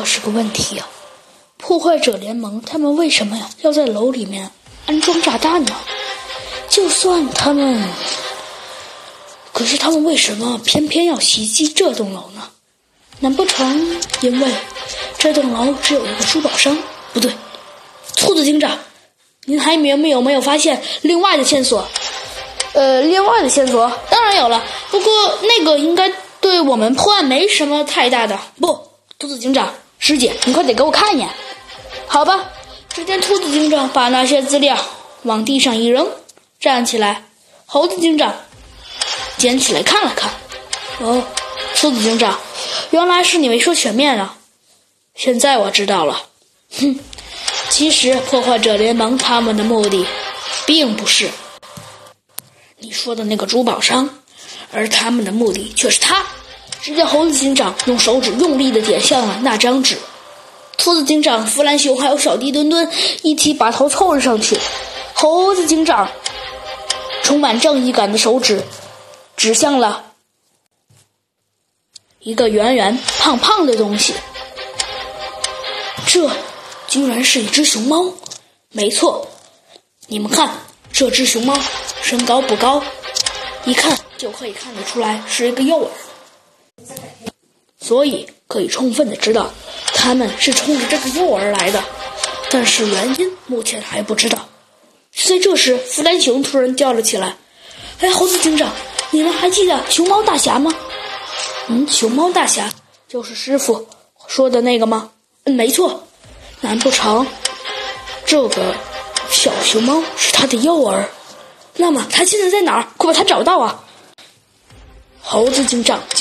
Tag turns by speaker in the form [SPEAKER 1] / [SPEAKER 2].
[SPEAKER 1] 这是个问题呀！破坏者联盟他们为什么要在楼里面安装炸弹呢？就算他们，可是他们为什么偏偏要袭击这栋楼呢？难不成因为这栋楼只有一个珠宝商？不对，兔子警长，您还有没有没有发现另外的线索？呃，另外的线索当然有了，不过那个应该对我们破案没什么太大的。不，兔子警长，师姐，你快点给我看一眼。好吧，只见兔子警长把那些资料往地上一扔，站起来。猴子警长捡起来看了看。哦，兔子警长，原来是你没说全面啊！现在我知道了。哼，其实破坏者联盟他们的目的，并不是。你说的那个珠宝商，而他们的目的却是他。只见猴子警长用手指用力的点向了那张纸，兔子警长、弗兰熊还有小弟墩墩一起把头凑了上去。猴子警长充满正义感的手指指向了一个圆圆胖胖的东西，这居然是一只熊猫。没错，你们看，这只熊猫。身高不高，一看就可以看得出来是一个幼儿，所以可以充分的知道他们是冲着这个幼儿来的。但是原因目前还不知道。在这时，弗兰熊突然叫了起来：“哎，猴子警长，你们还记得熊猫大侠吗？”“嗯，熊猫大侠就是师傅说的那个吗？”“嗯，没错。难不成这个小熊猫是他的幼儿？”那么他现在在哪儿？快把他找到啊！猴子警长叫。